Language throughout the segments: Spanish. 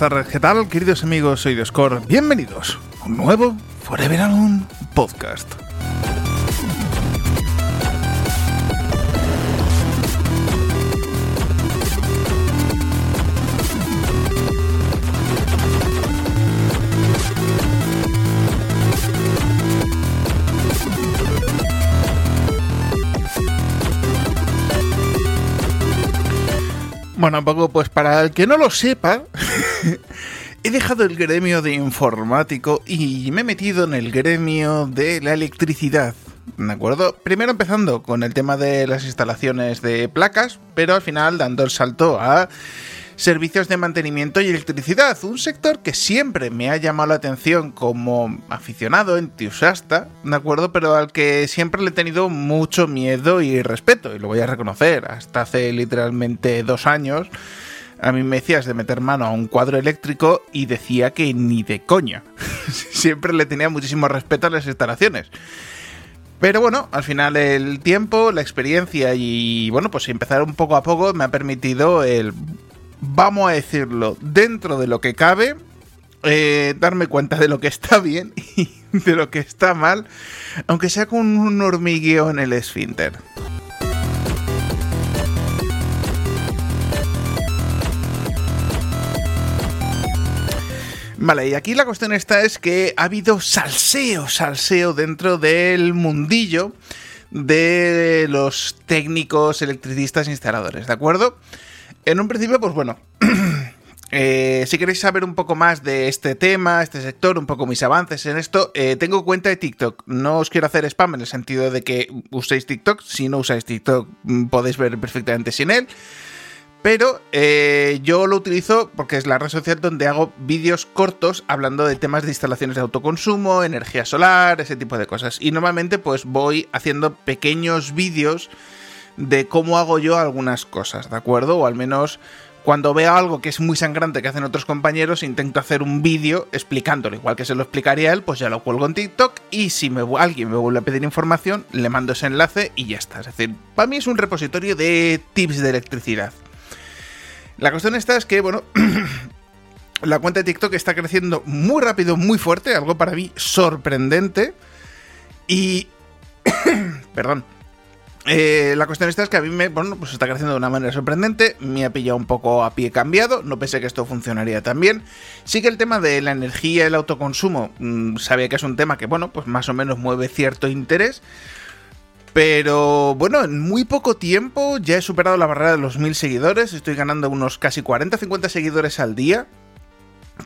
Tardes, ¿qué tal, queridos amigos? Soy Discord. Bienvenidos a un nuevo Forever Alone podcast. Bueno, poco, pues para el que no lo sepa, he dejado el gremio de informático y me he metido en el gremio de la electricidad. ¿De acuerdo? Primero empezando con el tema de las instalaciones de placas, pero al final dando el salto a servicios de mantenimiento y electricidad, un sector que siempre me ha llamado la atención como aficionado, entusiasta, ¿de acuerdo? Pero al que siempre le he tenido mucho miedo y respeto, y lo voy a reconocer, hasta hace literalmente dos años. A mí me decías de meter mano a un cuadro eléctrico y decía que ni de coña. Siempre le tenía muchísimo respeto a las instalaciones. Pero bueno, al final el tiempo, la experiencia y bueno, pues empezar un poco a poco me ha permitido el vamos a decirlo, dentro de lo que cabe, eh, darme cuenta de lo que está bien y de lo que está mal, aunque sea con un hormigueo en el esfínter. Vale, y aquí la cuestión está es que ha habido salseo, salseo dentro del mundillo de los técnicos electricistas instaladores, ¿de acuerdo? En un principio, pues bueno, eh, si queréis saber un poco más de este tema, este sector, un poco mis avances en esto, eh, tengo cuenta de TikTok. No os quiero hacer spam en el sentido de que uséis TikTok. Si no usáis TikTok, mm, podéis ver perfectamente sin él. Pero eh, yo lo utilizo porque es la red social donde hago vídeos cortos hablando de temas de instalaciones de autoconsumo, energía solar, ese tipo de cosas. Y normalmente pues voy haciendo pequeños vídeos de cómo hago yo algunas cosas, ¿de acuerdo? O al menos cuando veo algo que es muy sangrante que hacen otros compañeros, intento hacer un vídeo explicándolo, igual que se lo explicaría él, pues ya lo cuelgo en TikTok y si me, alguien me vuelve a pedir información, le mando ese enlace y ya está. Es decir, para mí es un repositorio de tips de electricidad. La cuestión esta es que, bueno, la cuenta de TikTok está creciendo muy rápido, muy fuerte, algo para mí sorprendente. Y... Perdón. Eh, la cuestión esta es que a mí me, bueno, pues está creciendo de una manera sorprendente, me ha pillado un poco a pie cambiado, no pensé que esto funcionaría tan bien. Sí que el tema de la energía y el autoconsumo, mmm, sabía que es un tema que, bueno, pues más o menos mueve cierto interés. Pero bueno, en muy poco tiempo ya he superado la barrera de los mil seguidores, estoy ganando unos casi 40-50 seguidores al día,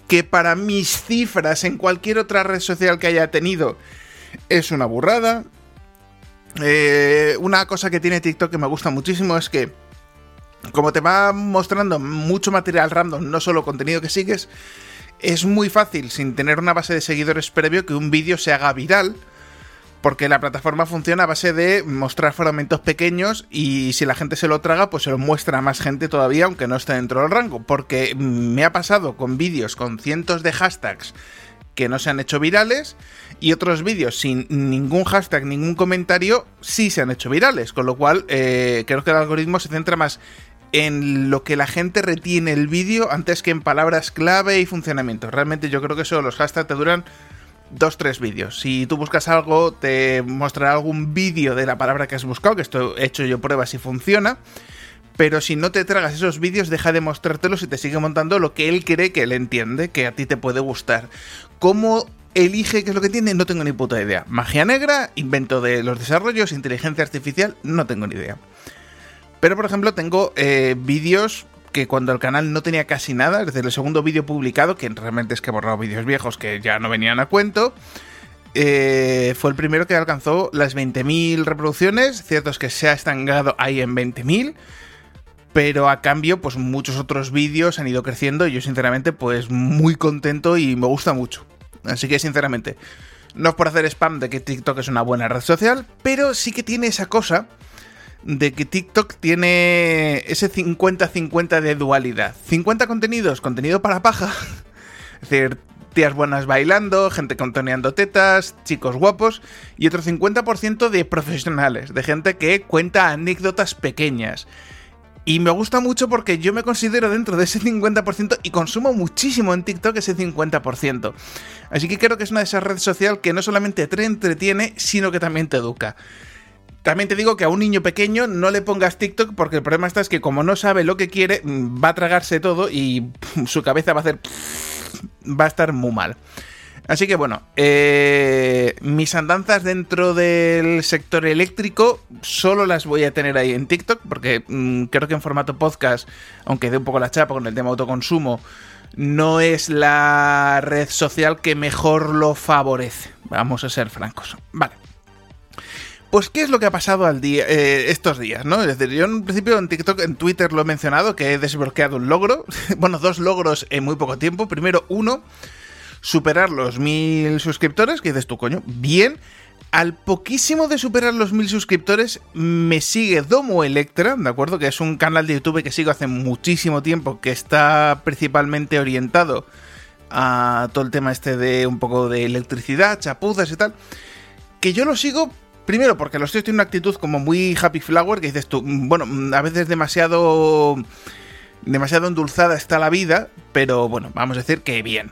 que para mis cifras en cualquier otra red social que haya tenido es una burrada. Eh, una cosa que tiene TikTok que me gusta muchísimo es que, como te va mostrando mucho material random, no solo contenido que sigues, es muy fácil, sin tener una base de seguidores previo, que un vídeo se haga viral. Porque la plataforma funciona a base de mostrar fragmentos pequeños y si la gente se lo traga, pues se lo muestra a más gente todavía, aunque no esté dentro del rango. Porque me ha pasado con vídeos con cientos de hashtags que no se han hecho virales y otros vídeos sin ningún hashtag, ningún comentario, sí se han hecho virales. Con lo cual, eh, creo que el algoritmo se centra más en lo que la gente retiene el vídeo antes que en palabras clave y funcionamiento. Realmente yo creo que eso, los hashtags te duran dos, tres vídeos. Si tú buscas algo, te mostrará algún vídeo de la palabra que has buscado, que esto he hecho yo pruebas y funciona. Pero si no te tragas esos vídeos, deja de mostrártelos y te sigue montando lo que él cree que él entiende, que a ti te puede gustar. ¿Cómo elige qué es lo que tiene? No tengo ni puta idea. Magia negra, invento de los desarrollos, inteligencia artificial, no tengo ni idea. Pero por ejemplo tengo eh, vídeos que cuando el canal no tenía casi nada, desde el segundo vídeo publicado, que realmente es que he borrado vídeos viejos que ya no venían a cuento, eh, fue el primero que alcanzó las 20.000 reproducciones. Cierto es que se ha estancado ahí en 20.000 pero a cambio, pues muchos otros vídeos han ido creciendo y yo sinceramente pues muy contento y me gusta mucho. Así que sinceramente, no es por hacer spam de que TikTok es una buena red social, pero sí que tiene esa cosa de que TikTok tiene ese 50-50 de dualidad. 50 contenidos, contenido para paja. es decir, tías buenas bailando, gente contoneando tetas, chicos guapos, y otro 50% de profesionales, de gente que cuenta anécdotas pequeñas Y me gusta mucho porque yo me considero dentro de ese 50% y consumo muchísimo en TikTok ese 50%. Así que creo que es una de esas redes sociales que no solamente te entretiene, sino que también te educa. También te digo que a un niño pequeño no le pongas TikTok porque el problema está es que como no sabe lo que quiere, mm, va a tragarse todo y su cabeza va a hacer... va a estar muy mal. Así que bueno, eh, mis andanzas dentro del sector eléctrico solo las voy a tener ahí en TikTok, porque mm, creo que en formato podcast, aunque dé un poco la chapa con el tema autoconsumo, no es la red social que mejor lo favorece. Vamos a ser francos. Vale. Pues, ¿qué es lo que ha pasado al día, eh, estos días? ¿no? Es decir, yo en principio en TikTok, en Twitter lo he mencionado, que he desbloqueado un logro. bueno, dos logros en muy poco tiempo. Primero, uno superar los mil suscriptores, que dices tú, coño, bien. Al poquísimo de superar los mil suscriptores, me sigue Domo Electra, ¿de acuerdo? Que es un canal de YouTube que sigo hace muchísimo tiempo, que está principalmente orientado a todo el tema este de un poco de electricidad, chapuzas y tal. Que yo lo sigo Primero, porque los tíos tienen una actitud como muy happy flower, que dices tú, mm, bueno, mm, a veces demasiado. demasiado endulzada está la vida, pero bueno, vamos a decir que bien.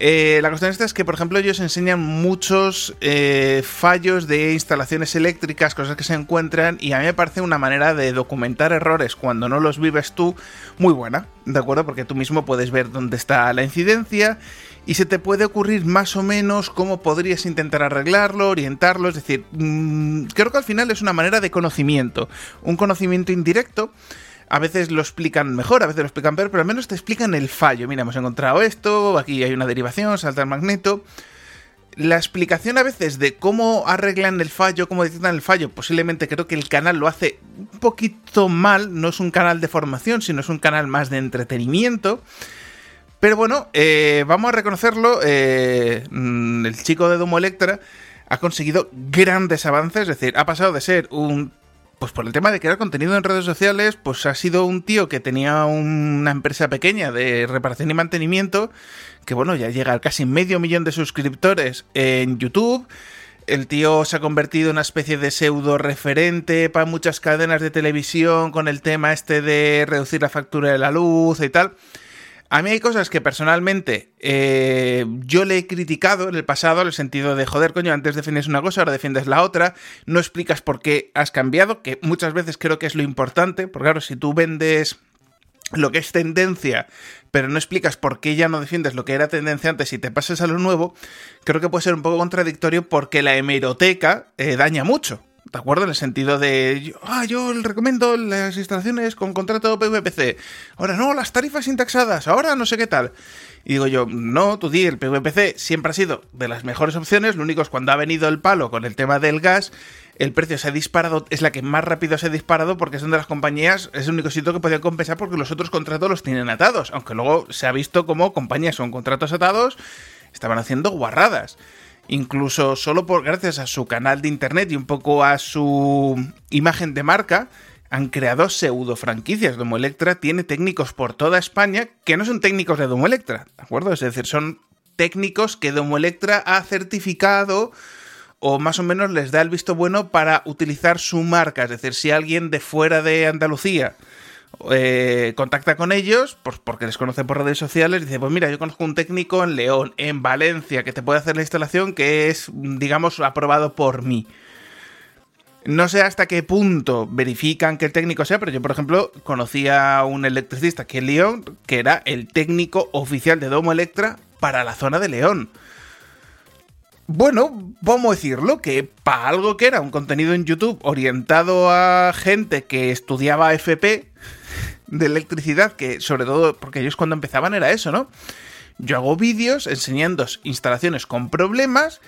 Eh, la cuestión esta es que, por ejemplo, ellos enseñan muchos eh, fallos de instalaciones eléctricas, cosas que se encuentran, y a mí me parece una manera de documentar errores cuando no los vives tú muy buena, ¿de acuerdo? Porque tú mismo puedes ver dónde está la incidencia y se te puede ocurrir más o menos cómo podrías intentar arreglarlo, orientarlo, es decir, mm, creo que al final es una manera de conocimiento, un conocimiento indirecto a veces lo explican mejor, a veces lo explican peor, pero al menos te explican el fallo. Mira, hemos encontrado esto, aquí hay una derivación, salta el magneto. La explicación a veces de cómo arreglan el fallo, cómo detectan el fallo, posiblemente creo que el canal lo hace un poquito mal, no es un canal de formación, sino es un canal más de entretenimiento. Pero bueno, eh, vamos a reconocerlo, eh, mm, el chico de Domo Electra ha conseguido grandes avances, es decir, ha pasado de ser un pues por el tema de crear contenido en redes sociales, pues ha sido un tío que tenía una empresa pequeña de reparación y mantenimiento, que bueno, ya llega a casi medio millón de suscriptores en YouTube. El tío se ha convertido en una especie de pseudo referente para muchas cadenas de televisión con el tema este de reducir la factura de la luz y tal. A mí hay cosas que personalmente eh, yo le he criticado en el pasado, en el sentido de, joder, coño, antes defiendes una cosa, ahora defiendes la otra, no explicas por qué has cambiado, que muchas veces creo que es lo importante, porque claro, si tú vendes lo que es tendencia, pero no explicas por qué ya no defiendes lo que era tendencia antes y te pasas a lo nuevo, creo que puede ser un poco contradictorio porque la hemeroteca eh, daña mucho. ¿De acuerdo? En el sentido de, ah, yo recomiendo las instalaciones con contrato PVPC. Ahora no, las tarifas indexadas. Ahora no sé qué tal. Y digo yo, no, tú di, el PVPC siempre ha sido de las mejores opciones. Lo único es cuando ha venido el palo con el tema del gas, el precio se ha disparado, es la que más rápido se ha disparado porque son de las compañías, es el único sitio que podía compensar porque los otros contratos los tienen atados. Aunque luego se ha visto como compañías con contratos atados estaban haciendo guarradas incluso solo por gracias a su canal de internet y un poco a su imagen de marca, han creado pseudo franquicias. Domo Electra tiene técnicos por toda España que no son técnicos de Domo Electra, ¿de acuerdo? Es decir, son técnicos que Domo Electra ha certificado o más o menos les da el visto bueno para utilizar su marca. Es decir, si alguien de fuera de Andalucía eh, contacta con ellos, pues porque les conoce por redes sociales, dice, pues mira, yo conozco un técnico en León, en Valencia, que te puede hacer la instalación que es, digamos, aprobado por mí. No sé hasta qué punto verifican que el técnico sea, pero yo, por ejemplo, conocía a un electricista aquí en León, que era el técnico oficial de Domo Electra para la zona de León. Bueno, vamos a decirlo, que para algo que era un contenido en YouTube orientado a gente que estudiaba FP de electricidad, que sobre todo porque ellos cuando empezaban era eso, ¿no? Yo hago vídeos enseñando instalaciones con problemas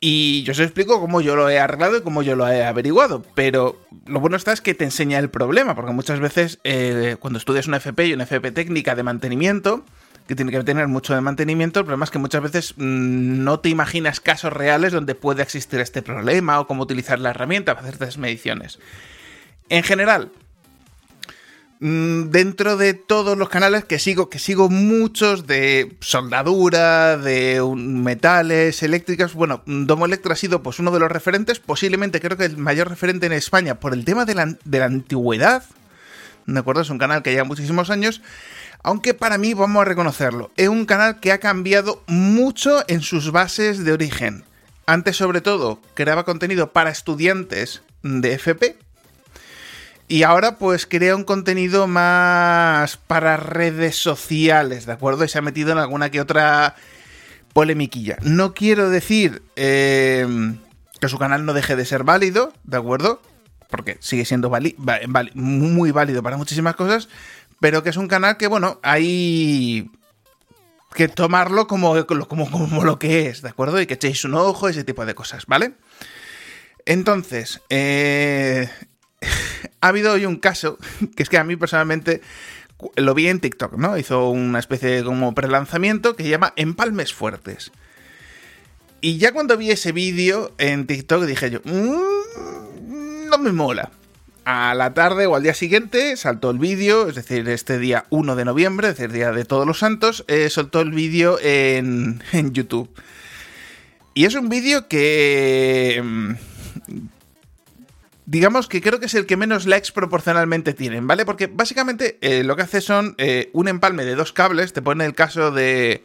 y yo os explico cómo yo lo he arreglado y cómo yo lo he averiguado. Pero lo bueno está es que te enseña el problema, porque muchas veces eh, cuando estudias una FP y una FP técnica de mantenimiento, que tiene que tener mucho de mantenimiento. El problema es que muchas veces mm, no te imaginas casos reales donde puede existir este problema o cómo utilizar la herramienta para hacer estas mediciones. En general, dentro de todos los canales que sigo, que sigo muchos de soldadura, de metales, eléctricas, bueno, Domo Electra ha sido pues uno de los referentes, posiblemente creo que el mayor referente en España por el tema de la, de la antigüedad ¿de acuerdo? Es un canal que lleva muchísimos años, aunque para mí, vamos a reconocerlo, es un canal que ha cambiado mucho en sus bases de origen. Antes, sobre todo, creaba contenido para estudiantes de FP, y ahora pues crea un contenido más para redes sociales, ¿de acuerdo? Y se ha metido en alguna que otra polemiquilla. No quiero decir eh, que su canal no deje de ser válido, ¿de acuerdo? Porque sigue siendo muy válido para muchísimas cosas, pero que es un canal que, bueno, hay que tomarlo como, como, lo que es, ¿de acuerdo? Y que echéis un ojo, ese tipo de cosas, ¿vale? Entonces, eh, ha habido hoy un caso que es que a mí personalmente lo vi en TikTok, ¿no? Hizo una especie de como prelanzamiento que se llama Empalmes Fuertes. Y ya cuando vi ese vídeo en TikTok dije yo, mmm, no me mola. A la tarde o al día siguiente saltó el vídeo, es decir, este día 1 de noviembre, es decir, día de todos los santos, eh, soltó el vídeo en, en YouTube. Y es un vídeo que mm, digamos que creo que es el que menos likes proporcionalmente tienen, ¿vale? Porque básicamente eh, lo que hace son eh, un empalme de dos cables, te pone el caso de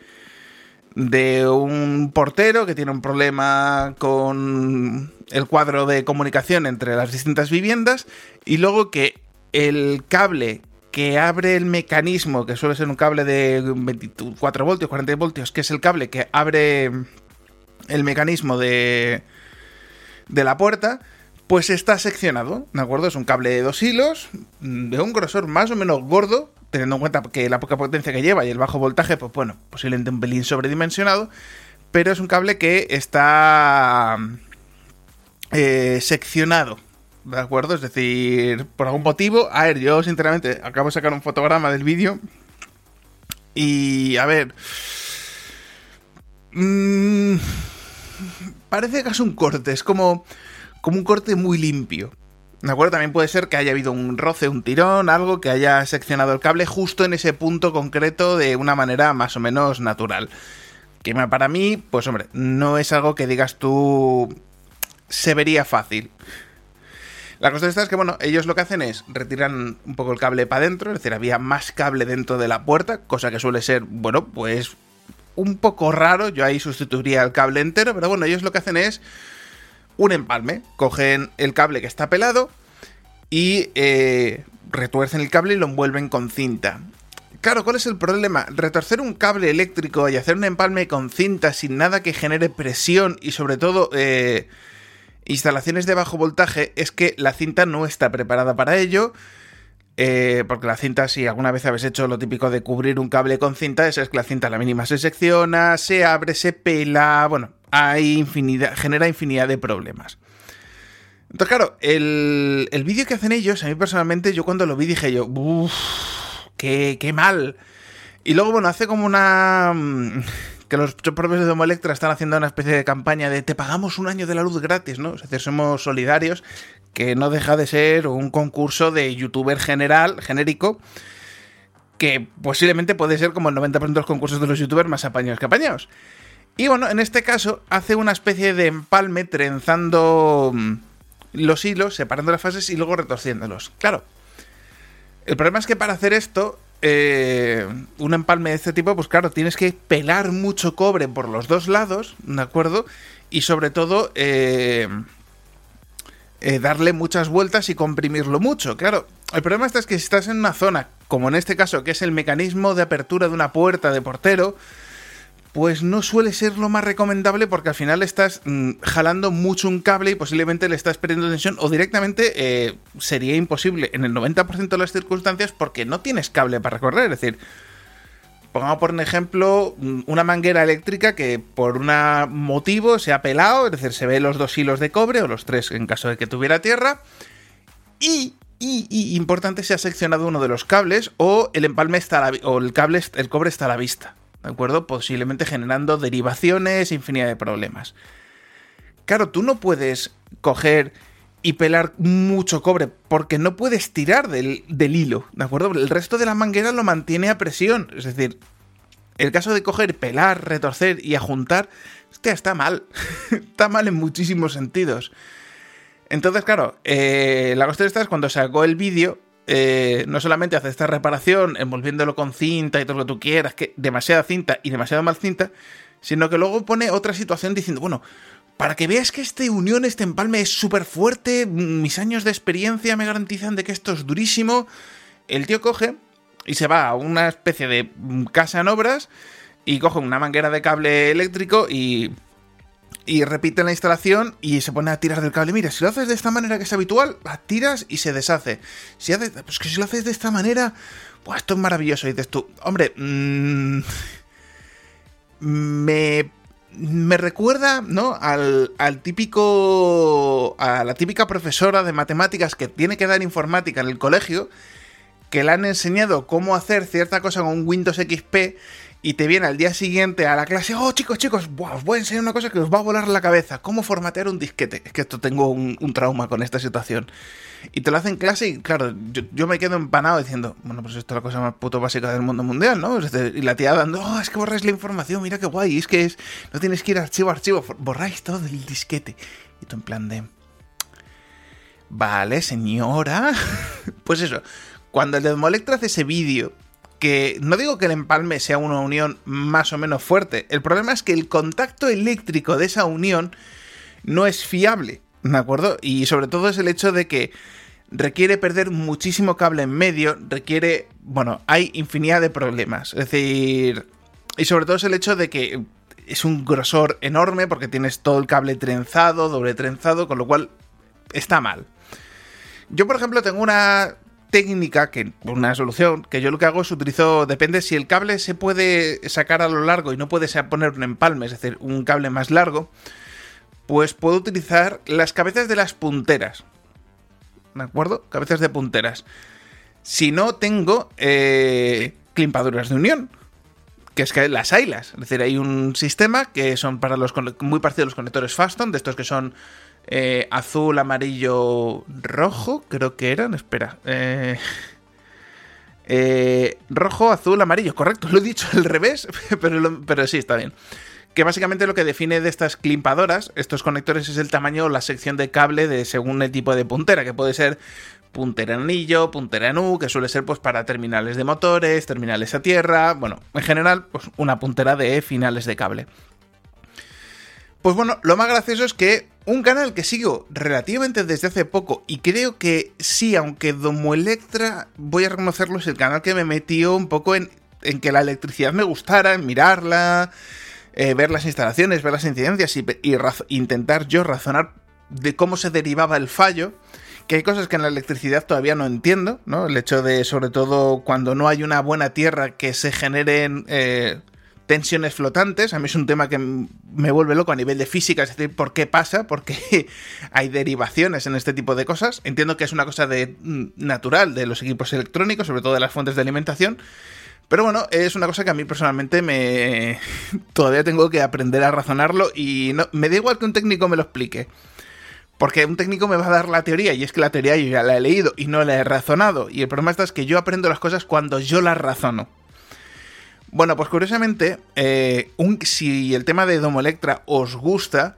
de un portero que tiene un problema con el cuadro de comunicación entre las distintas viviendas y luego que el cable que abre el mecanismo, que suele ser un cable de 24 voltios, 40 voltios, que es el cable que abre el mecanismo de, de la puerta, pues está seccionado, ¿de acuerdo? Es un cable de dos hilos, de un grosor más o menos gordo, teniendo en cuenta que la poca potencia que lleva y el bajo voltaje, pues bueno, posiblemente un pelín sobredimensionado, pero es un cable que está eh, seccionado, ¿de acuerdo? Es decir, por algún motivo, a ver, yo sinceramente acabo de sacar un fotograma del vídeo y, a ver... Mmm, parece que es un corte, es como como un corte muy limpio. ¿De acuerdo? También puede ser que haya habido un roce, un tirón, algo que haya seccionado el cable justo en ese punto concreto de una manera más o menos natural. Que para mí, pues hombre, no es algo que digas tú se vería fácil. La cosa esta es que, bueno, ellos lo que hacen es retiran un poco el cable para adentro, es decir, había más cable dentro de la puerta, cosa que suele ser, bueno, pues un poco raro. Yo ahí sustituiría el cable entero, pero bueno, ellos lo que hacen es un empalme. Cogen el cable que está pelado y eh, retuercen el cable y lo envuelven con cinta. Claro, ¿cuál es el problema? Retorcer un cable eléctrico y hacer un empalme con cinta sin nada que genere presión y sobre todo eh, instalaciones de bajo voltaje es que la cinta no está preparada para ello. Eh, porque la cinta, si alguna vez habéis hecho lo típico de cubrir un cable con cinta, es que la cinta a la mínima se secciona, se abre, se pela, bueno, hay infinidad, genera infinidad de problemas. Entonces, claro, el, el vídeo que hacen ellos, a mí personalmente, yo cuando lo vi dije yo, uff, qué, qué mal. Y luego, bueno, hace como una... Mm, que los propios de Domo Electra están haciendo una especie de campaña de te pagamos un año de la luz gratis, ¿no? Es decir, somos solidarios, que no deja de ser un concurso de youtuber general, genérico, que posiblemente puede ser como el 90% de los concursos de los youtubers más apañados que apañados. Y bueno, en este caso hace una especie de empalme trenzando mm, los hilos, separando las fases y luego retorciéndolos. Claro. El problema es que para hacer esto, eh, un empalme de este tipo, pues claro, tienes que pelar mucho cobre por los dos lados, ¿de acuerdo? Y sobre todo, eh, eh, darle muchas vueltas y comprimirlo mucho. Claro, el problema es que si estás en una zona, como en este caso, que es el mecanismo de apertura de una puerta de portero, pues no suele ser lo más recomendable porque al final estás mm, jalando mucho un cable y posiblemente le estás perdiendo tensión o directamente eh, sería imposible en el 90% de las circunstancias porque no tienes cable para recorrer. Es decir, pongamos por un ejemplo mm, una manguera eléctrica que por un motivo se ha pelado, es decir, se ve los dos hilos de cobre o los tres en caso de que tuviera tierra y y, importante, se ha seccionado uno de los cables o el empalme está o el cable, el cobre está a la vista. ¿De acuerdo? Posiblemente generando derivaciones, infinidad de problemas. Claro, tú no puedes coger y pelar mucho cobre porque no puedes tirar del, hilo, ¿de acuerdo? El resto de la manguera lo mantiene a presión, es decir, el caso de coger, pelar, retorcer y ajuntar, está mal, está mal en muchísimos sentidos. Entonces, claro, eh, la cuestión esta es cuando sacó el vídeo, eh, no solamente hace esta reparación envolviéndolo con cinta y todo lo que tú quieras, que demasiada cinta y demasiada mal cinta, sino que luego pone otra situación diciendo, bueno, para que veas que este unión, este empalme es súper fuerte, mis años de experiencia me garantizan de que esto es durísimo, el tío coge y se va a una especie de casa en obras y coge una manguera de cable eléctrico y y repite la instalación y se pone a tirar del cable. Mira, si lo haces de esta manera que es habitual, tiras y se deshace. Si haces, pues que si lo haces de esta manera, pues esto es maravilloso. Y dices tú, hombre, mmm, me, me recuerda, ¿no? Al, al típico, a la típica profesora de matemáticas que tiene que dar informática en el colegio, que le han enseñado cómo hacer cierta cosa con Windows XP y te viene al día siguiente a la clase, oh chicos, chicos, os voy a enseñar una cosa que os va a volar la cabeza, cómo formatear un disquete. Es que esto tengo un, trauma con esta situación. Y te lo hacen clase y claro, yo, me quedo empanado diciendo, bueno, pues esto es la cosa más puto básica del mundo mundial, ¿no? y la tía dando, oh, es que borráis la información, mira qué guay, es que es, no tienes que ir archivo a archivo, borráis todo el disquete. Y tú en plan de... Vale, señora. pues eso, cuando el Demolectra hace ese vídeo que no digo que el empalme sea una unión más o menos fuerte, el problema es que el contacto eléctrico de esa unión no es fiable, ¿de acuerdo? Y sobre todo es el hecho de que requiere perder muchísimo cable en medio, requiere, bueno, hay infinidad de problemas, es decir, y sobre todo es el hecho de que es un grosor enorme porque tienes todo el cable trenzado, doble trenzado, con lo cual está mal. Yo, por ejemplo, tengo una técnica, que una solución, que yo lo que hago es utilizo, depende si el cable se puede sacar a lo largo y no puede poner un empalme, es decir, un cable más largo, pues puedo utilizar las cabezas de las punteras. ¿De acuerdo? Cabezas de punteras. Si no, tengo eh, climpaduras de unión. Que es que las haylas. Es decir, hay un sistema que son para los muy parecidos a los conectores Faston, de estos que son eh, azul, amarillo, rojo, creo que eran. Espera. Eh, eh, rojo, azul, amarillo, correcto. Lo he dicho al revés, pero, pero sí, está bien. Que básicamente lo que define de estas climpadoras, estos conectores, es el tamaño o la sección de cable de según el tipo de puntera, que puede ser puntera en anillo, puntera en U, que suele ser pues para terminales de motores, terminales a tierra, bueno, en general, pues una puntera de finales de cable. Pues bueno, lo más gracioso es que un canal que sigo relativamente desde hace poco y creo que sí, aunque Domo Electra, voy a reconocerlo, es el canal que me metió un poco en, que la electricidad me gustara, en mirarla, eh, ver las instalaciones, ver las incidencias y, intentar yo razonar de cómo se derivaba el fallo. Que hay cosas que en la electricidad todavía no entiendo, ¿no? El hecho de, sobre todo, cuando no hay una buena tierra, que se generen tensiones flotantes. A mí es un tema que me vuelve loco a nivel de física, es decir, ¿por qué pasa? ¿Por qué hay derivaciones en este tipo de cosas? Entiendo que es una cosa de, natural de los equipos electrónicos, sobre todo de las fuentes de alimentación. Pero bueno, es una cosa que a mí personalmente me. todavía tengo que aprender a razonarlo y no... me da igual que un técnico me lo explique. Porque un técnico me va a dar la teoría, y es que la teoría yo ya la he leído y no la he razonado. Y el problema está es que yo aprendo las cosas cuando yo las razono. Bueno, pues curiosamente, eh, si el tema de Domo Electra os gusta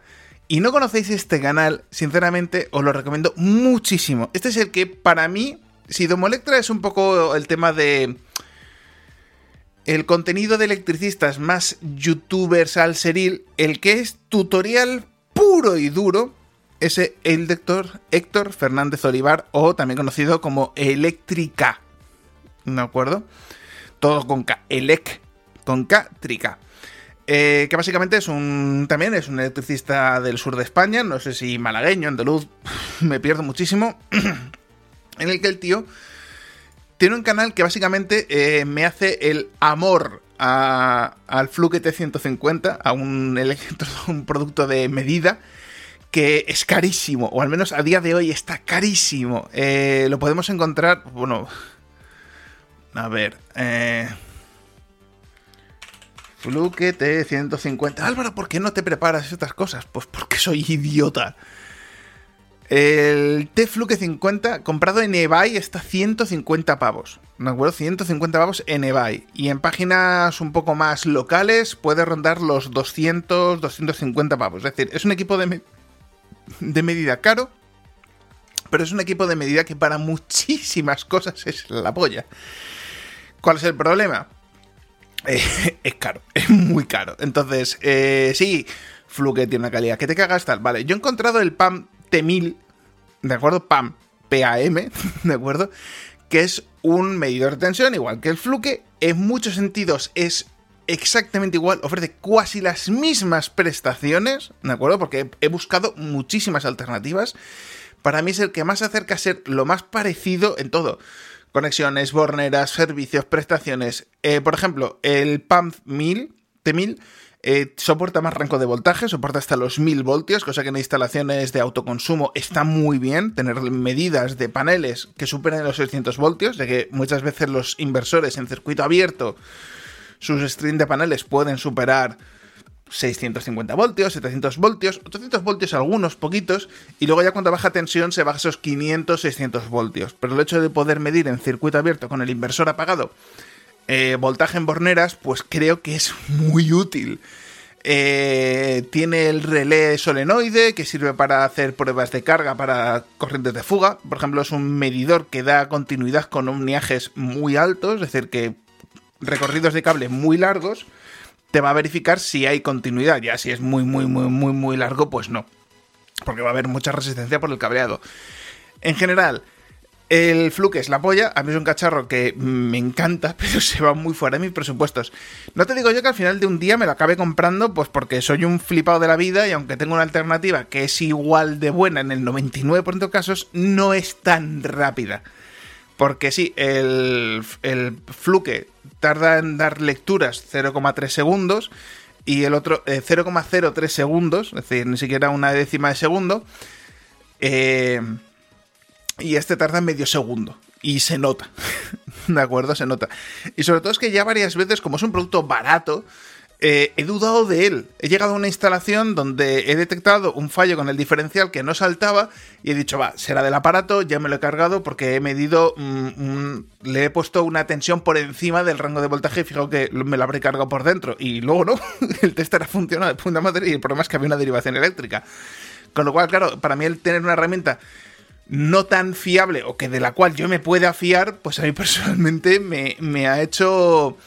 y no conocéis este canal, sinceramente os lo recomiendo muchísimo. Este es el que para mí, si Domo Electra es un poco el tema de el contenido de electricistas más youtubers al seril, el que es tutorial puro y duro, ese el doctor Héctor Fernández Olivar, o también conocido como Eléctrica. ¿De acuerdo? Todo con K, con K, Trica. Eh, que básicamente es un. También es un electricista del sur de España, no sé si malagueño, andaluz, me pierdo muchísimo. en el que el tío tiene un canal que básicamente eh, me hace el amor al Fluke T150, a un, producto de medida que es carísimo, o al menos a día de hoy está carísimo. Eh, lo podemos encontrar, bueno, a ver, eh, Fluke T150. Álvaro, ¿por qué no te preparas estas cosas? Pues porque soy idiota. El T-Fluke 50 comprado en eBay está 150 pavos. ¿De acuerdo? 150 pavos en eBay. Y en páginas un poco más locales puede rondar los 200, 250 pavos. Es decir, es un equipo de, de medida caro. pero es un equipo de medida que para muchísimas cosas es la polla. ¿Cuál es el problema? Eh, es caro, es muy caro. Entonces, eh, sí, Fluke tiene una calidad que te cagas tal. Vale, yo he encontrado el PAM T1000, ¿de acuerdo? PAM, PAM, ¿de acuerdo? Que es un medidor de tensión, igual que el Fluke. En muchos sentidos es exactamente igual, ofrece casi las mismas prestaciones, ¿de acuerdo? Porque he buscado muchísimas alternativas. Para mí es el que más se acerca a ser lo más parecido en todo. Conexiones, borneras, servicios, prestaciones. Eh, por ejemplo, el PAM 1000, T1000 eh, soporta más rango de voltaje, soporta hasta los 1000 voltios, cosa que en instalaciones de autoconsumo está muy bien tener medidas de paneles que superen los 600 voltios, ya que muchas veces los inversores en circuito abierto sus strings de paneles pueden superar 650 voltios, 700 voltios, 800 voltios algunos, poquitos, y luego ya cuando baja tensión se baja esos 500, 600 voltios. Pero el hecho de poder medir en circuito abierto con el inversor apagado eh, voltaje en borneras, pues creo que es muy útil. Eh, tiene el relé solenoide que sirve para hacer pruebas de carga para corrientes de fuga. Por ejemplo, es un medidor que da continuidad con omniajes muy altos, es decir, que recorridos de cable muy largos, te va a verificar si hay continuidad. Ya si es muy, muy, muy, muy, muy largo, pues no. Porque va a haber mucha resistencia por el cableado. En general, el Fluke es la polla, a mí es un cacharro que me encanta, pero se va muy fuera de mis presupuestos. No te digo yo que al final de un día me lo acabe comprando, pues porque soy un flipado de la vida y aunque tengo una alternativa que es igual de buena en el 99% de casos, no es tan rápida. Porque sí, el, el Fluke tarda en dar lecturas 0,3 segundos y el otro 0,03 eh, segundos, es decir, ni siquiera una décima de segundo. Eh, y este tarda medio segundo. Y se nota. ¿De acuerdo? Se nota. Y sobre todo es que ya varias veces, como es un producto barato, eh, he dudado de él. He llegado a una instalación donde he detectado un fallo con el diferencial que no saltaba y he dicho, va, será del aparato, ya me lo he cargado porque he medido, mm, le he puesto una tensión por encima del rango de voltaje y fijo que me lo habré cargado por dentro. Y luego no, el test era funcionado de punta madre y el problema es que había una derivación eléctrica. Con lo cual, claro, para mí el tener una herramienta no tan fiable o que de la cual yo me pueda fiar, pues a mí personalmente me, me ha hecho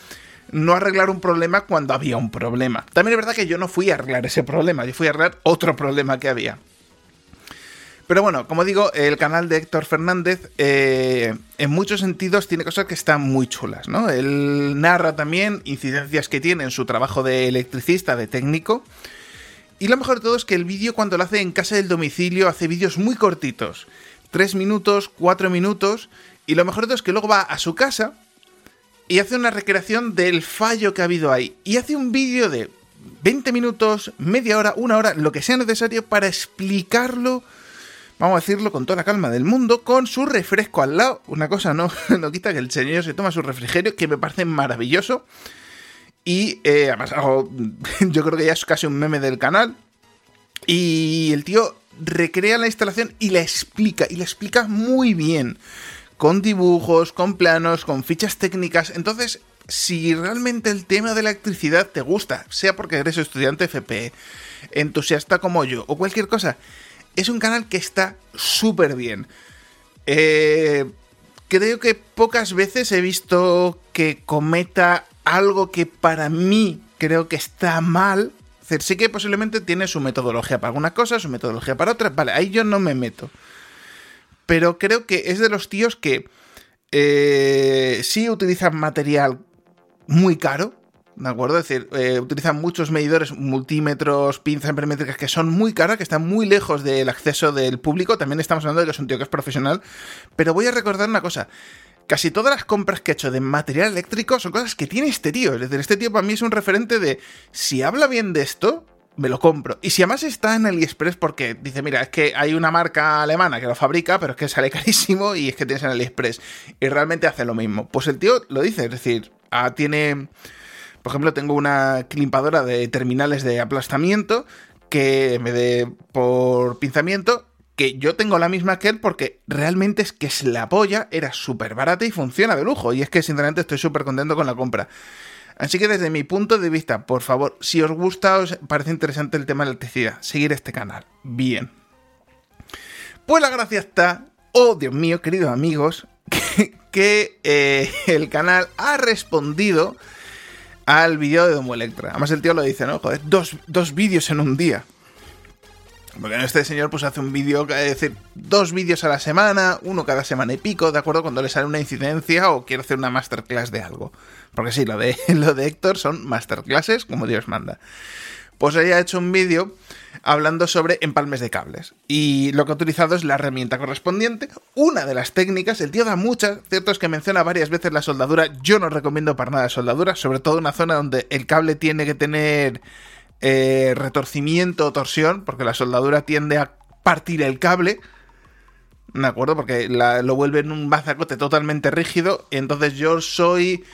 no arreglar un problema cuando había un problema. También es verdad que yo no fui a arreglar ese problema, yo fui a arreglar otro problema que había. Pero bueno, como digo, el canal de Héctor Fernández eh, en muchos sentidos tiene cosas que están muy chulas, ¿no? Él narra también incidencias que tiene en su trabajo de electricista, de técnico. Y lo mejor de todo es que el vídeo cuando lo hace en casa del domicilio hace vídeos muy cortitos. Tres minutos, cuatro minutos. Y lo mejor de todo es que luego va a su casa y hace una recreación del fallo que ha habido ahí. Y hace un vídeo de 20 minutos, media hora, una hora, lo que sea necesario para explicarlo, vamos a decirlo con toda la calma del mundo, con su refresco al lado. Una cosa no, no quita que el señor se toma su refrigerio, que me parece maravilloso. Y eh, además, yo creo que ya es casi un meme del canal. Y el tío recrea la instalación y la explica, y la explica muy bien con dibujos, con planos, con fichas técnicas. Entonces, si realmente el tema de la electricidad te gusta, sea porque eres estudiante FP, entusiasta como yo, o cualquier cosa, es un canal que está súper bien. Eh, creo que pocas veces he visto que cometa algo que para mí creo que está mal. Sí que posiblemente tiene su metodología para algunas cosas, su metodología para otras. Vale, ahí yo no me meto pero creo que es de los tíos que eh, sí utilizan material muy caro, ¿de acuerdo? Es decir, eh, utilizan muchos medidores, multímetros, pinzas perimétricas que son muy caras, que están muy lejos del acceso del público. También estamos hablando de que es un tío que es profesional. Pero voy a recordar una cosa. Casi todas las compras que he hecho de material eléctrico son cosas que tiene este tío. Es decir, este tío para mí es un referente de si habla bien de esto, me lo compro. Y si además está en AliExpress porque dice, mira, es que hay una marca alemana que lo fabrica, pero es que sale carísimo y es que tienes en AliExpress. Y realmente hace lo mismo. Pues el tío lo dice, es decir, ah, tiene... Por ejemplo, tengo una climpadora de terminales de aplastamiento que me dé por pinzamiento que yo tengo la misma que él porque realmente es que es la polla, era súper barata y funciona de lujo. Y es que sinceramente estoy súper contento con la compra. Así que desde mi punto de vista, por favor, si os gusta, os parece interesante el tema de la electricidad, seguir este canal. Bien. Pues la gracia está oh, Dios mío, queridos amigos, que, eh, el canal ha respondido al vídeo de Domo Electra. Además el tío lo dice, ¿no? Joder, dos, dos vídeos en un día. Porque este señor pues hace un vídeo, es decir, dos vídeos a la semana, uno cada semana y pico, ¿de acuerdo? Cuando le sale una incidencia o quiere hacer una masterclass de algo. Porque sí, lo de, lo de Héctor son masterclasses como Dios manda. Pues ella ha hecho un vídeo hablando sobre empalmes de cables. Y lo que ha utilizado es la herramienta correspondiente. Una de las técnicas, el tío da muchas, cierto es que menciona varias veces la soldadura. Yo no recomiendo para nada soldadura, sobre todo en una zona donde el cable tiene que tener eh, retorcimiento o torsión, porque la soldadura tiende a partir el cable. ¿De acuerdo? Porque lo vuelve en un bazacote totalmente rígido. Entonces yo soy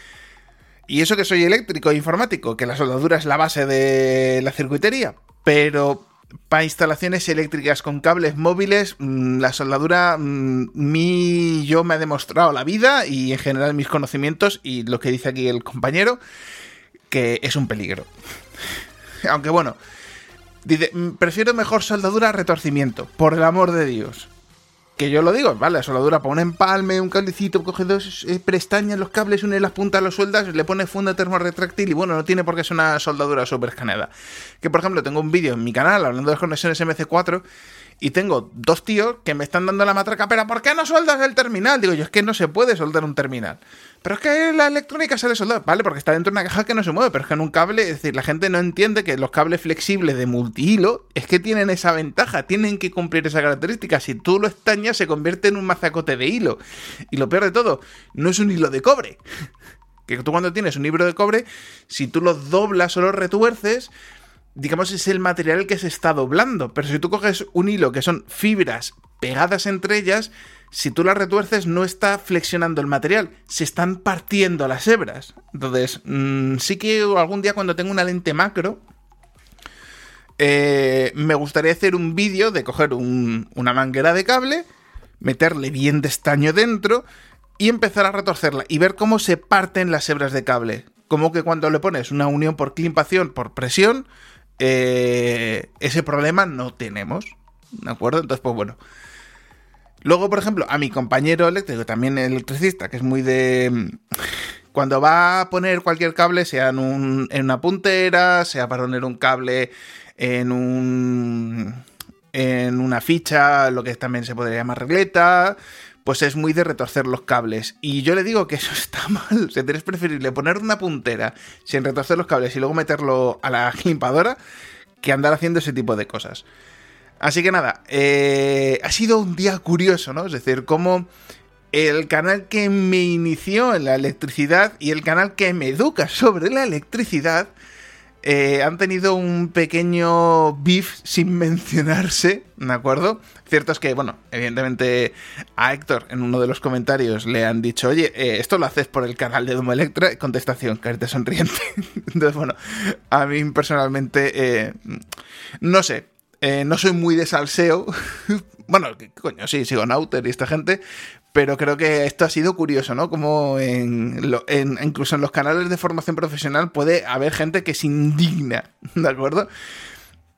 y eso que soy eléctrico e informático, que la soldadura es la base de la circuitería, pero para instalaciones eléctricas con cables móviles, mm, la soldadura, mm, mi, yo me ha demostrado la vida y en general mis conocimientos y lo que dice aquí el compañero, que es un peligro. Aunque bueno, dice, mm, prefiero mejor soldadura a retorcimiento, por el amor de Dios que yo lo digo, vale, la soldadura para un empalme, un cablecito, coge dos eh, los cables, une las puntas, los sueldas, le pone funda termorretráctil y bueno, no tiene por qué ser una soldadura super escaneada. Que por ejemplo, tengo un vídeo en mi canal hablando de conexiones MC4 y tengo dos tíos que me están dando la matraca, pero ¿por qué no soldas el terminal? Digo yo, es que no se puede soldar un terminal. Pero es que la electrónica sale soldada, vale, porque está dentro de una caja que no se mueve, pero es que en un cable, es decir, la gente no entiende que los cables flexibles de multihilo es que tienen esa ventaja, tienen que cumplir esa característica. Si tú lo estañas, se convierte en un mazacote de hilo. Y lo peor de todo, no es un hilo de cobre. Que tú cuando tienes un hilo de cobre, si tú lo doblas o lo retuerces, digamos, es el material que se está doblando. Pero si tú coges un hilo que son fibras pegadas entre ellas, si tú las retuerces no está flexionando el material, se están partiendo las hebras. Entonces, mm, sí que algún día cuando tengo una lente macro, eh, me gustaría hacer un vídeo de coger una manguera de cable, meterle bien de estaño dentro y empezar a retorcerla y ver cómo se parten las hebras de cable. Como que cuando le pones una unión por climpación, por presión, eh, ese problema no tenemos. ¿De acuerdo? Entonces, pues bueno. Luego, por ejemplo, a mi compañero eléctrico, también electricista, que es muy de... Cuando va a poner cualquier cable, sea en, una puntera, sea para poner un cable en un... en una ficha, lo que también se podría llamar regleta, pues es muy de retorcer los cables. Y yo le digo que eso está mal. O sea, tienes preferible poner una puntera sin retorcer los cables y luego meterlo a la limpadora que andar haciendo ese tipo de cosas. Así que nada, eh, ha sido un día curioso, ¿no? Es decir, como el canal que me inició en la electricidad y el canal que me educa sobre la electricidad eh, han tenido un pequeño beef sin mencionarse, ¿de acuerdo? Cierto es que, bueno, evidentemente a Héctor en uno de los comentarios le han dicho, oye, eh, esto lo haces por el canal de Domo Electra. Contestación, carita sonriente. Entonces, bueno, a mí personalmente, no sé, no soy muy de salseo. bueno, coño, sí, sigo Nauter y esta gente, pero creo que esto ha sido curioso, ¿no? Como en, incluso en los canales de formación profesional puede haber gente que se indigna, ¿de acuerdo?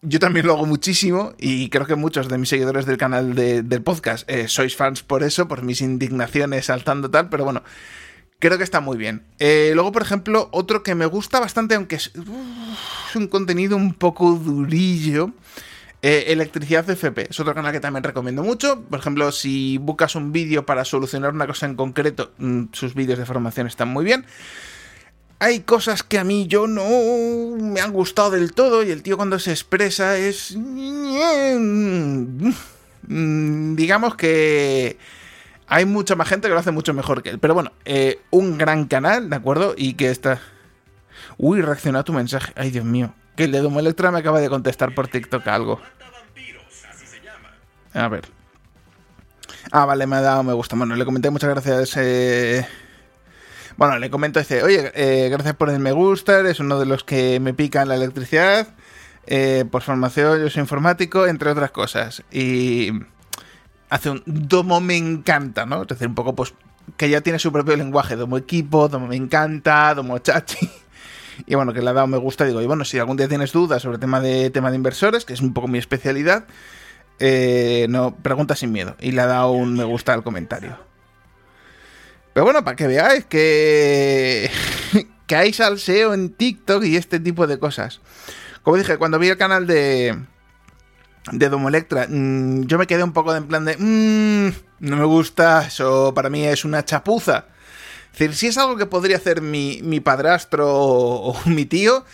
Yo también lo hago muchísimo y creo que muchos de mis seguidores del canal del podcast eh, sois fans por eso, por mis indignaciones saltando tal, pero bueno, creo que está muy bien. Eh, luego, por ejemplo, otro que me gusta bastante, aunque es un contenido un poco durillo, eh, Electricidad FP es otro canal que también recomiendo mucho. Por ejemplo, si buscas un vídeo para solucionar una cosa en concreto, mm, sus vídeos de formación están muy bien. Hay cosas que a mí yo no me han gustado del todo y el tío cuando se expresa es... Mm, digamos que hay mucha más gente que lo hace mucho mejor que él. Pero bueno, eh, un gran canal, ¿de acuerdo? Y que está... Uy, reacciona a tu mensaje. Ay, Dios mío. Que el Electra me acaba de contestar por TikTok algo. A ver. Ah, vale, me ha dado me gusta. Bueno, le comenté muchas gracias. Eh... Bueno, le comento, dice, oye, eh, gracias por el me gusta, es uno de los que me pican la electricidad. Eh, por formación, yo soy informático, entre otras cosas. Y hace un Domo me encanta, ¿no? Es decir, un poco, pues, que ya tiene su propio lenguaje. Domo equipo, Domo me encanta, Domo chachi. Y bueno, que le ha dado me gusta. Digo, y bueno, si algún día tienes dudas sobre el tema de, tema de inversores, que es un poco mi especialidad, Eh, no, pregunta sin miedo. Y le ha dado un me gusta al comentario. Pero bueno, para que veáis que, que hay salseo en TikTok y este tipo de cosas. Como dije, cuando vi el canal de, de Domo Electra, mmm, yo me quedé un poco en plan de... Mmm, no me gusta, eso para mí es una chapuza. Es decir, si es algo que podría hacer mi, mi padrastro o mi tío,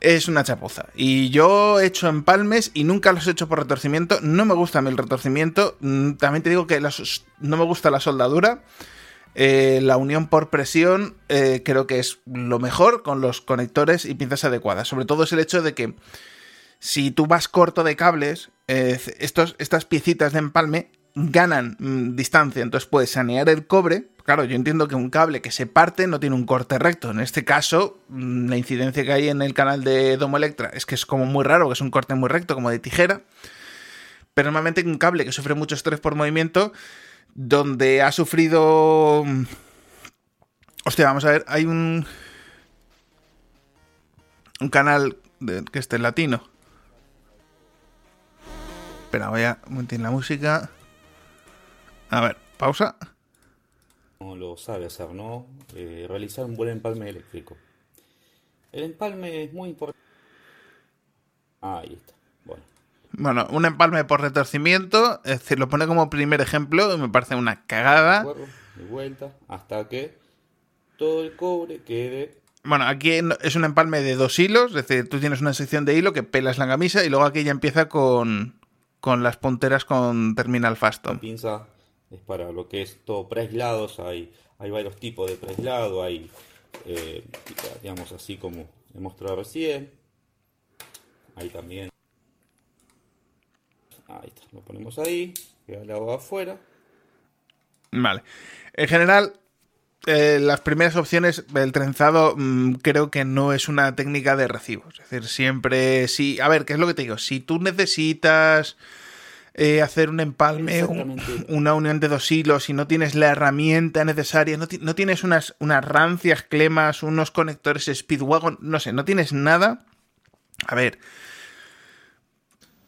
es una chapuza. Y yo he hecho empalmes y nunca los he hecho por retorcimiento. No me gusta a mí el retorcimiento. Mm, También te digo que no me gusta la soldadura. Eh, la unión por presión eh, creo que es lo mejor con los conectores y pinzas adecuadas. Sobre todo es el hecho de que si tú vas corto de cables, eh, estos, estas piecitas de empalme ganan mm, distancia. Entonces puedes sanear el cobre. Claro, yo entiendo que un cable que se parte no tiene un corte recto. En este caso, mm, la incidencia que hay en el canal de Domo Electra es que es como muy raro, que es un corte muy recto, como de tijera. Pero normalmente un cable que sufre mucho estrés por movimiento, donde ha sufrido... mm, Hostia, vamos a ver, hay un... Un canal que esté en latino. Espera, voy a montar la música. A ver, pausa. Lo sabe hacer, ¿no? Eh, realizar un buen empalme eléctrico. El empalme es muy importante. Ahí está. Bueno, Bueno, un empalme por retorcimiento, es decir, lo pone como primer ejemplo y me parece una de cagada. acuerdo, de vuelta hasta que todo el cobre quede Bueno, aquí es un empalme de dos hilos, es decir, tú tienes una sección de hilo que pelas la camisa y luego aquí ya empieza con, con las punteras con terminal La Faston. pinza es para lo que es todo preaislados, hay, hay varios tipos de preaislado, hay, eh, digamos así como he mostrado recién, hay también, ahí está, lo ponemos ahí, queda el agua afuera, Vale. En general, eh, las primeras opciones, el trenzado, mm, creo que no es una técnica de recibo. Es decir, siempre sí. A ver, ¿qué es lo que te digo? Si tú necesitas eh, hacer un empalme, un- una unión de dos hilos y no tienes la herramienta necesaria, no, no tienes unas, unas rancias clemas, unos conectores Speedwagon, no sé, no tienes nada. A ver,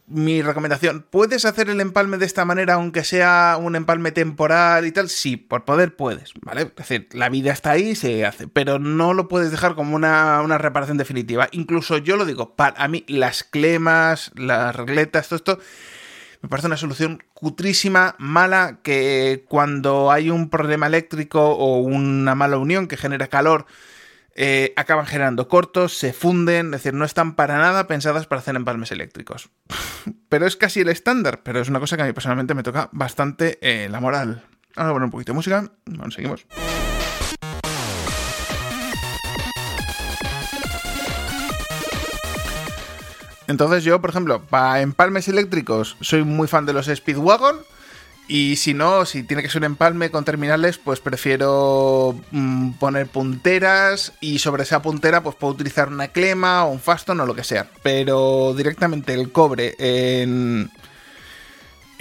mi recomendación, ¿puedes hacer el empalme de esta manera aunque sea un empalme temporal y tal? Sí, por poder puedes, ¿vale? Es decir, la vida está ahí se hace, pero no lo puedes dejar como una, una reparación definitiva. Incluso yo lo digo, para mí las clemas, las regletas, todo esto, me parece una solución cutrísima, mala, que cuando hay un problema eléctrico o una mala unión que genera calor, eh, acaban generando cortos, se funden, es decir, no están para nada pensadas para hacer empalmes eléctricos. pero es casi el estándar, pero es una cosa que a mí personalmente me toca bastante eh, la moral. Vamos a poner un poquito de música, bueno, seguimos. Entonces yo, por ejemplo, para empalmes eléctricos soy muy fan de los Speedwagon. Y si no, si tiene que ser un empalme con terminales, pues prefiero mm, poner punteras y sobre esa puntera pues puedo utilizar una clema o un faston o lo que sea. Pero directamente el cobre en,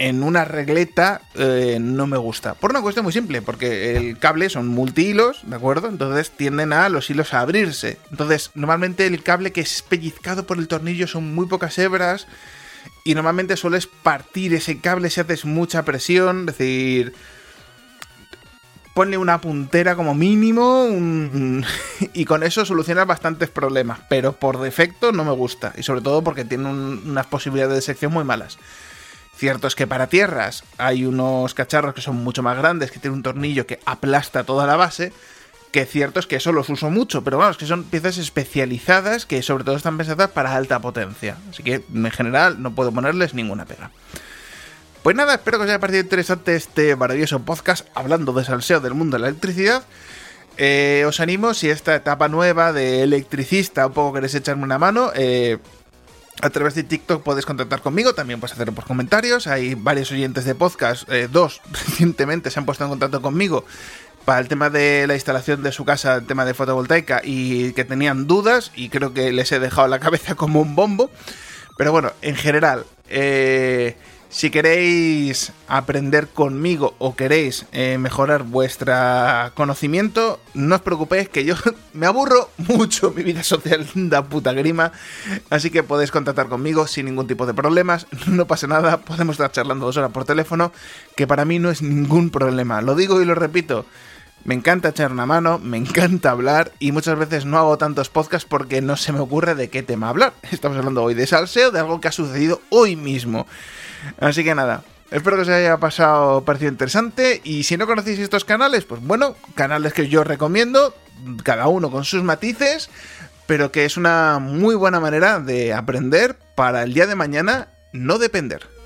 en una regleta eh, no me gusta. Por una cuestión muy simple, porque el cable son multihilos, ¿de acuerdo? Entonces tienden a los hilos a abrirse. Entonces, normalmente el cable que es pellizcado por el tornillo son muy pocas hebras. Y normalmente sueles partir ese cable si haces mucha presión. Es decir, ponle una puntera como mínimo y con eso solucionas bastantes problemas. Pero por defecto no me gusta. Y sobre todo porque tiene un- unas posibilidades de sección muy malas. Cierto es que para tierras hay unos cacharros que son mucho más grandes, que tienen un tornillo que aplasta toda la base. Que cierto es que eso los uso mucho, pero vamos, que son piezas especializadas que sobre todo están pensadas para alta potencia. Así que en general no puedo ponerles ninguna pega. Pues nada, espero que os haya parecido interesante este maravilloso podcast hablando de salseo del mundo de la electricidad. Eh, os animo, si esta etapa nueva de electricista un poco queréis echarme una mano, eh, a través de TikTok podéis contactar conmigo, también puedes hacerlo por comentarios. Hay varios oyentes de podcast, eh, dos recientemente se han puesto en contacto conmigo para el tema de la instalación de su casa, el tema de fotovoltaica, y que tenían dudas, y creo que les he dejado la cabeza como un bombo. Pero bueno, en general, eh, Si queréis aprender conmigo o queréis eh, mejorar vuestro conocimiento, no os preocupéis que yo me aburro mucho, mi vida social da puta grima, así que podéis contactar conmigo sin ningún tipo de problemas, no pasa nada, podemos estar charlando dos horas por teléfono, que para mí no es ningún problema, lo digo y lo repito. Me encanta echar una mano, me encanta hablar y muchas veces no hago tantos podcasts porque no se me ocurre de qué tema hablar. Estamos hablando hoy de salseo, de algo que ha sucedido hoy mismo. Así que nada, espero que os haya pasado, parecido interesante. Y si no conocéis estos canales, pues bueno, canales que yo recomiendo, cada uno con sus matices, pero que es una muy buena manera de aprender para el día de mañana no depender.